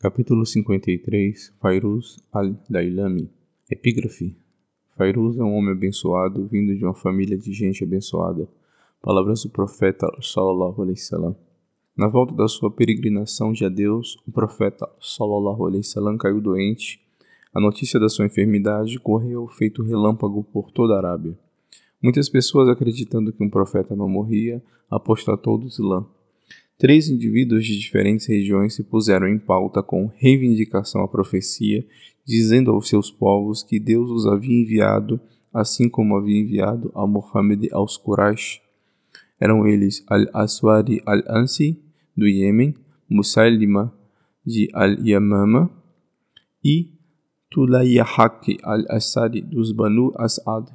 Capítulo 53 Fairuz al-Dailami Epígrafe Fairuz é um homem abençoado vindo de uma família de gente abençoada. Palavras do profeta sallallahu alaihi wasallam. Na volta da sua peregrinação de a Deus, o profeta sallallahu alaihi wasallam caiu doente. A notícia da sua enfermidade correu feito relâmpago por toda a Arábia. Muitas pessoas acreditando que um profeta não morria, apostatou do Islã. Três indivíduos de diferentes regiões se puseram em pauta com reivindicação à profecia, dizendo aos seus povos que Deus os havia enviado, assim como havia enviado a Muhammad aos Quraysh. Eram eles Al-Aswari al-Ansi, do Iêmen, Musailima, de Al-Yamama, e Tulayahak al-Assadi, dos Banu As'ad.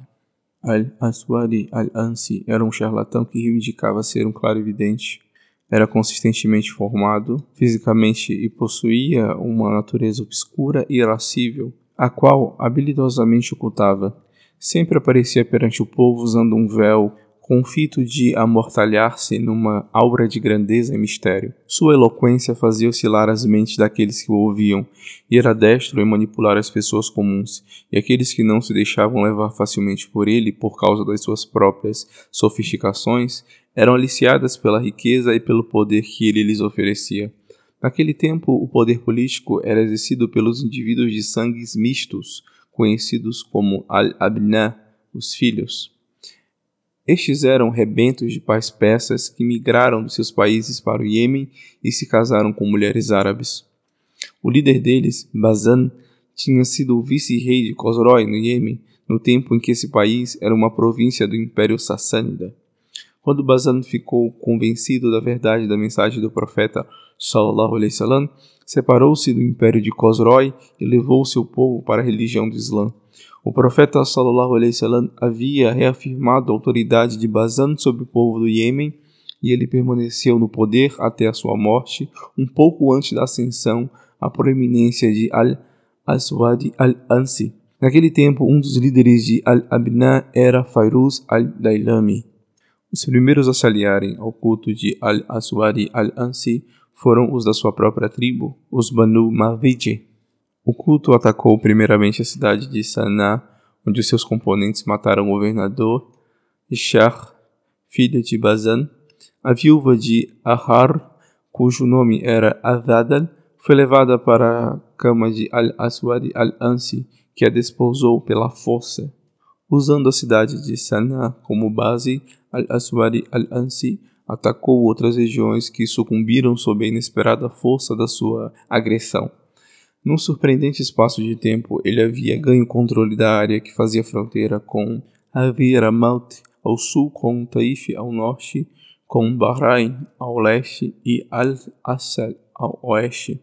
Al-Aswari al-Ansi era um charlatão que reivindicava ser um clarividente era consistentemente formado fisicamente e possuía uma natureza obscura e irascível, a qual habilidosamente ocultava. Sempre aparecia perante o povo usando um véu com o fito de amortalhar-se numa aura de grandeza e mistério. Sua eloquência fazia oscilar as mentes daqueles que o ouviam, e era destro em manipular as pessoas comuns, e aqueles que não se deixavam levar facilmente por ele por causa das suas próprias sofisticações, eram aliciadas pela riqueza e pelo poder que ele lhes oferecia. Naquele tempo, o poder político era exercido pelos indivíduos de sangues mistos, conhecidos como al-abna, os filhos. Estes eram rebentos de pais persas que migraram dos seus países para o Iêmen e se casaram com mulheres árabes. O líder deles, Bazan, tinha sido o vice-rei de Khosroy, no Iêmen, no tempo em que esse país era uma província do Império Sassânida. Quando Bazan ficou convencido da verdade da mensagem do profeta sallallahu alaihi wasallam, separou-se do império de Khosroy e levou seu povo para a religião do Islã. O profeta sallallahu alaihi wasallam havia reafirmado a autoridade de Bazan sobre o povo do Iêmen e ele permaneceu no poder até a sua morte, um pouco antes da ascensão à proeminência de Al-Aswad al-Ansi. Naquele tempo, um dos líderes de Al-Abna era Fairuz al-Dailami. Os primeiros a se aliarem ao culto de Al-Aswari al-Ansi foram os da sua própria tribo, os Banu Maviji. O culto atacou primeiramente a cidade de Sanaa, onde seus componentes mataram o governador Ishar, filho de Bazan. A viúva de Ahar, cujo nome era Azadal, foi levada para a cama de Al-Aswari al-Ansi, que a desposou pela força. Usando a cidade de Sanaa como base, Al-Aswari al-Ansi atacou outras regiões que sucumbiram sob a inesperada força da sua agressão. Num surpreendente espaço de tempo, ele havia ganho controle da área que fazia fronteira com Haviramout ao sul, com Taif ao norte, com Bahrein ao leste e Al-Assal ao oeste.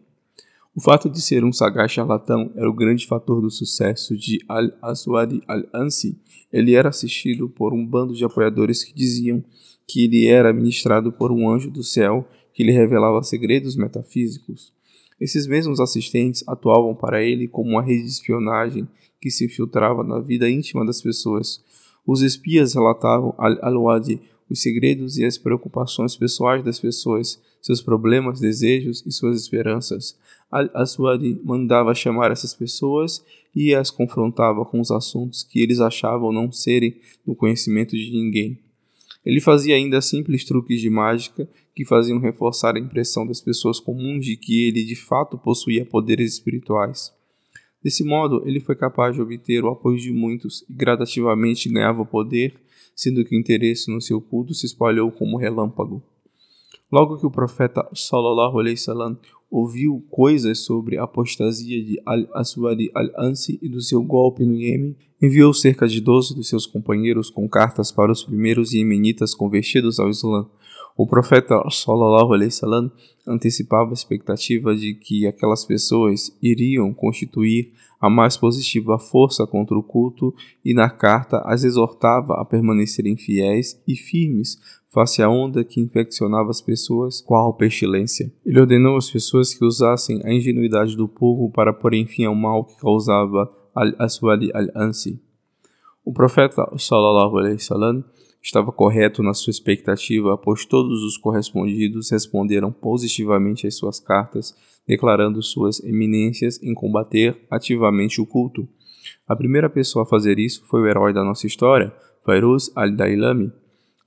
O fato de ser um sagaz charlatão era o grande fator do sucesso de Al-Aswadi al-Ansi. Ele era assistido por um bando de apoiadores que diziam que ele era ministrado por um anjo do céu que lhe revelava segredos metafísicos. Esses mesmos assistentes atuavam para ele como uma rede de espionagem que se infiltrava na vida íntima das pessoas. Os espias relatavam al-Alwadi os segredos e as preocupações pessoais das pessoas, seus problemas, desejos e suas esperanças. Al-Aswadi mandava chamar essas pessoas e as confrontava com os assuntos que eles achavam não serem do conhecimento de ninguém. Ele fazia ainda simples truques de mágica que faziam reforçar a impressão das pessoas comuns de que ele de fato possuía poderes espirituais. Desse modo, ele foi capaz de obter o apoio de muitos e gradativamente ganhava poder, sendo que o interesse no seu culto se espalhou como relâmpago. Logo que o profeta sallallahu alaihi wasallam ouviu coisas sobre a apostasia de Al-Aswadi al-Ansi e do seu golpe no Iêmen, enviou cerca de doze dos seus companheiros com cartas para os primeiros iemenitas convertidos ao Islã. O profeta sallallahu alaihi wasallam antecipava a expectativa de que aquelas pessoas iriam constituir a mais positiva força contra o culto e na carta as exortava a permanecerem fiéis e firmes face à onda que infeccionava as pessoas, qual pestilência. Ele ordenou às pessoas que usassem a ingenuidade do povo para pôr fim ao mal que causava al-Aswadi al-Ansi. O profeta sallallahu alaihi wasallam Estava correto na sua expectativa, pois todos os correspondidos responderam positivamente às suas cartas, declarando suas eminências em combater ativamente o culto. A primeira pessoa a fazer isso foi o herói da nossa história, Fairuz al-Dailami,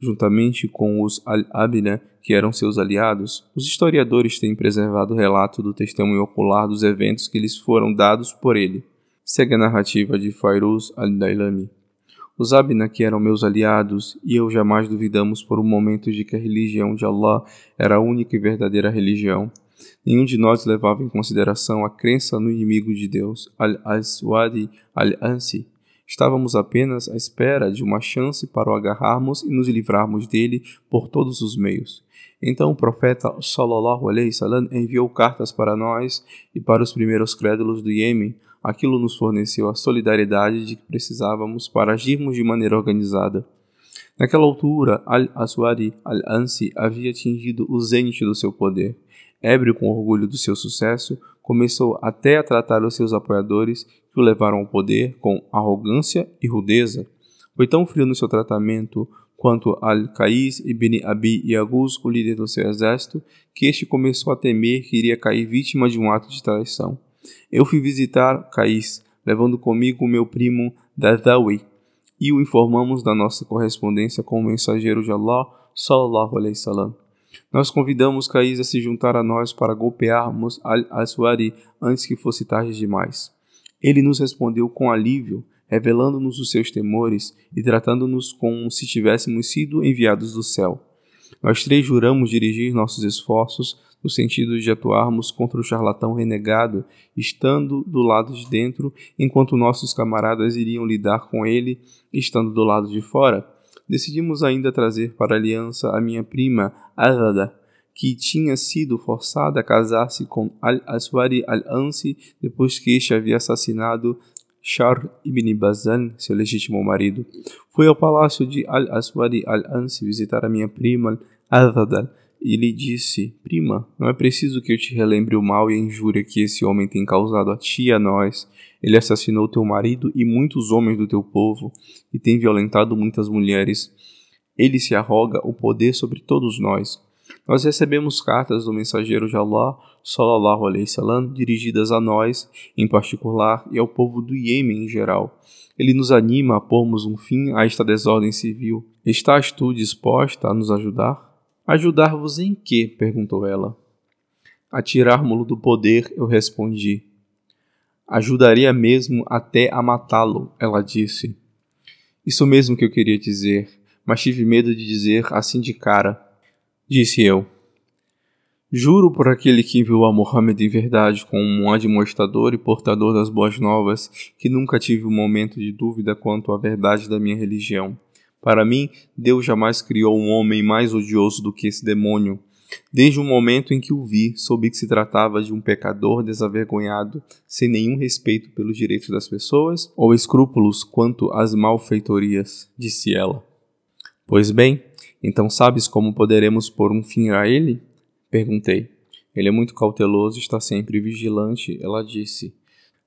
juntamente com os al-Abina, que eram seus aliados. Os historiadores têm preservado o relato do testemunho ocular dos eventos que lhes foram dados por ele. Segue a narrativa de Fairuz al-Dailami. Os Abna, que eram meus aliados, e eu jamais duvidamos por um momento de que a religião de Allah era a única e verdadeira religião. Nenhum de nós levava em consideração a crença no inimigo de Deus, Al-Aswadi Al-Ansi. Estávamos apenas à espera de uma chance para o agarrarmos e nos livrarmos dele por todos os meios. Então o profeta sallallahu alaihi wasallam enviou cartas para nós e para os primeiros crédulos do Iêmen, Aquilo nos forneceu a solidariedade de que precisávamos para agirmos de maneira organizada. Naquela altura, Al-Aswari Al-Ansi havia atingido o zênite do seu poder. Ébrio com orgulho do seu sucesso, começou até a tratar os seus apoiadores que o levaram ao poder com arrogância e rudeza. Foi tão frio no seu tratamento quanto Al-Qais ibn Abi Yaguz, o líder do seu exército, que este começou a temer que iria cair vítima de um ato de traição. Eu fui visitar Cais, levando comigo o meu primo Dadawi, e o informamos da nossa correspondência com o mensageiro de Allah, sallallahu alaihi salam. Nós convidamos Cais a se juntar a nós para golpearmos Al-Aswari antes que fosse tarde demais. Ele nos respondeu com alívio, revelando-nos os seus temores e tratando-nos como se tivéssemos sido enviados do céu. Nós três juramos dirigir nossos esforços no sentido de atuarmos contra o charlatão renegado, estando do lado de dentro, enquanto nossos camaradas iriam lidar com ele, estando do lado de fora. Decidimos ainda trazer para a aliança a minha prima, Azada, que tinha sido forçada a casar-se com Al-Aswari al-Ansi depois que este havia assassinado Shar ibn Bazan, seu legítimo marido. Fui ao palácio de Al-Aswari al-Ansi visitar a minha prima, Azada, e lhe disse: Prima, não é preciso que eu te relembre o mal e a injúria que esse homem tem causado a ti e a nós. Ele assassinou teu marido e muitos homens do teu povo, e tem violentado muitas mulheres. Ele se arroga o poder sobre todos nós. Nós recebemos cartas do mensageiro de Allah, alaihi dirigidas a nós, em particular, e ao povo do Iêmen em geral. Ele nos anima a pormos um fim a esta desordem civil. Estás tu disposta a nos ajudar? Ajudar-vos em quê? perguntou ela. A tirar-mo-lo do poder, eu respondi. Ajudaria mesmo até a matá-lo, ela disse. Isso mesmo que eu queria dizer, mas tive medo de dizer assim de cara. Disse eu. Juro por aquele que enviou a Mohammed em verdade como um admoestador e portador das boas novas, que nunca tive um momento de dúvida quanto à verdade da minha religião. Para mim, Deus jamais criou um homem mais odioso do que esse demônio. Desde o momento em que o vi, soube que se tratava de um pecador desavergonhado, sem nenhum respeito pelos direitos das pessoas ou escrúpulos quanto às malfeitorias, disse ela. Pois bem, então sabes como poderemos pôr um fim a ele? Perguntei. Ele é muito cauteloso está sempre vigilante, ela disse.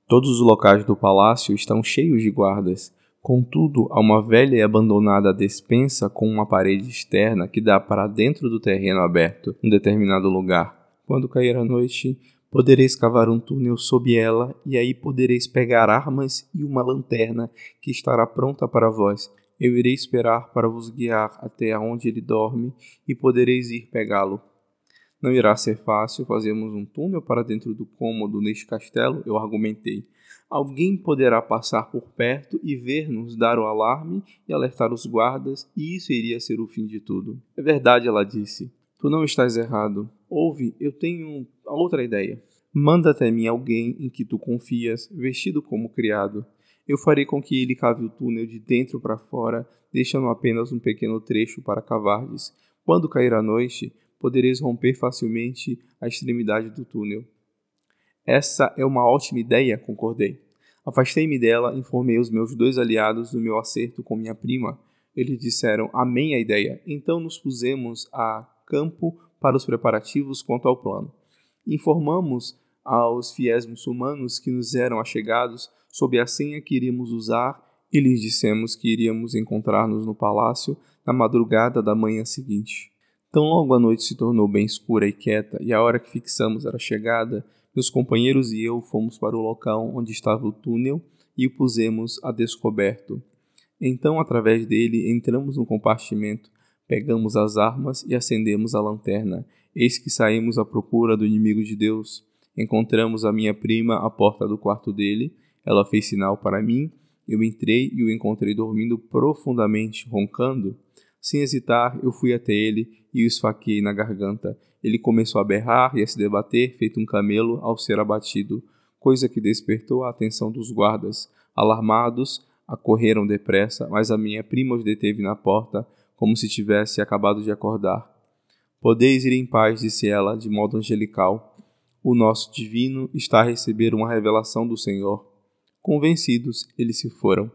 Todos os locais do palácio estão cheios de guardas. Contudo, há uma velha e abandonada despensa com uma parede externa que dá para dentro do terreno aberto, em determinado lugar. Quando cair a noite, podereis cavar um túnel sob ela, e aí podereis pegar armas e uma lanterna que estará pronta para vós. Eu irei esperar para vos guiar até onde ele dorme, e podereis ir pegá-lo. Não irá ser fácil fazermos um túnel para dentro do cômodo neste castelo, eu argumentei. Alguém poderá passar por perto e ver-nos dar o alarme e alertar os guardas, e isso iria ser o fim de tudo. É verdade, ela disse. Tu não estás errado. Ouve, eu tenho outra ideia. Manda até mim alguém em que tu confias, vestido como criado. Eu farei com que ele cave o túnel de dentro para fora, deixando apenas um pequeno trecho para cavardes. Quando cair a noite, podereis romper facilmente a extremidade do túnel. Essa é uma ótima ideia, concordei. Afastei-me dela, informei os meus dois aliados do meu acerto com minha prima. Eles disseram amém a ideia. Então nos pusemos a campo para os preparativos quanto ao plano. Informamos aos fiéis muçulmanos que nos eram achegados sobre a senha que iríamos usar e lhes dissemos que iríamos encontrar-nos no palácio na madrugada da manhã seguinte. Tão logo a noite se tornou bem escura e quieta, e a hora que fixamos era chegada, meus companheiros e eu fomos para o local onde estava o túnel e o pusemos a descoberto. Então, através dele, entramos no compartimento, pegamos as armas e acendemos a lanterna. Eis que saímos à procura do inimigo de Deus. Encontramos a minha prima à porta do quarto dele. Ela fez sinal para mim. Eu entrei e o encontrei dormindo profundamente, roncando. Sem hesitar, eu fui até ele e o esfaqueei na garganta. Ele começou a berrar e a se debater, feito um camelo ao ser abatido, coisa que despertou a atenção dos guardas. Alarmados, acorreram depressa, mas a minha prima os deteve na porta, como se tivesse acabado de acordar. Podeis ir em paz, disse ela, de modo angelical. O nosso divino está a receber uma revelação do Senhor. Convencidos, eles se foram.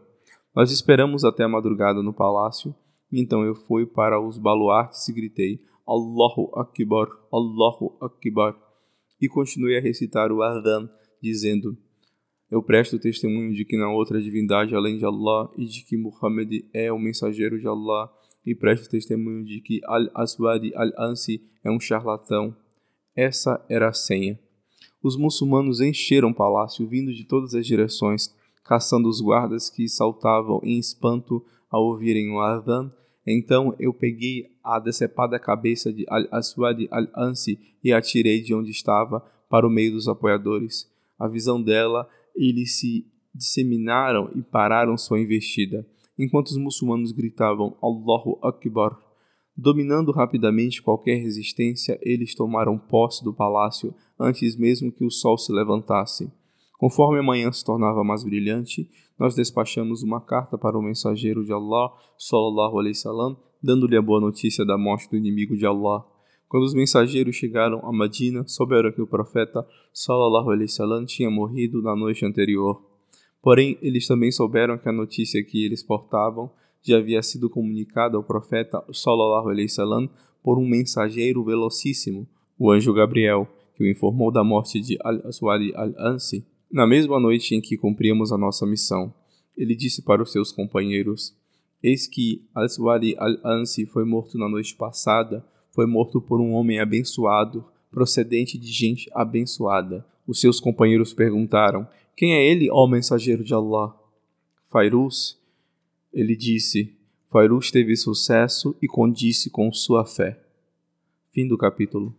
Nós esperamos até a madrugada no palácio, então eu fui para os baluartes e gritei: Allahu Akbar, Allahu Akbar, e continuei a recitar o Adhan, dizendo: Eu presto testemunho de que não outra divindade além de Allah e de que Muhammad é o mensageiro de Allah e preste testemunho de que Al-Aswad al-Ansi é um charlatão. Essa era a senha. Os muçulmanos encheram o palácio, vindo de todas as direções, caçando os guardas que saltavam em espanto ao ouvirem o adhan. Então eu peguei a decepada cabeça de Al-Aswad al-Ansi e atirei de onde estava para o meio dos apoiadores. A visão dela, eles se disseminaram e pararam sua investida enquanto os muçulmanos gritavam Allahu Akbar. Dominando rapidamente qualquer resistência, eles tomaram posse do palácio antes mesmo que o sol se levantasse. Conforme a manhã se tornava mais brilhante, nós despachamos uma carta para o mensageiro de Allah, sallallahu alaihi salam, dando-lhe a boa notícia da morte do inimigo de Allah. Quando os mensageiros chegaram a Medina, souberam que o profeta, sallallahu alaihi salam, tinha morrido na noite anterior. Porém, eles também souberam que a notícia que eles portavam já havia sido comunicada ao profeta sallallahu alaihi wasallam por um mensageiro velocíssimo, o anjo Gabriel, que o informou da morte de Al-Aswad al-Ansi na mesma noite em que cumpríamos a nossa missão. Ele disse para os seus companheiros: Eis que Al-Aswad al-Ansi foi morto na noite passada, foi morto por um homem abençoado, procedente de gente abençoada. Os seus companheiros perguntaram: quem é ele, ó mensageiro de Allah? Fairuz, ele disse, Fairuz teve sucesso e condisse com sua fé. Fim do capítulo.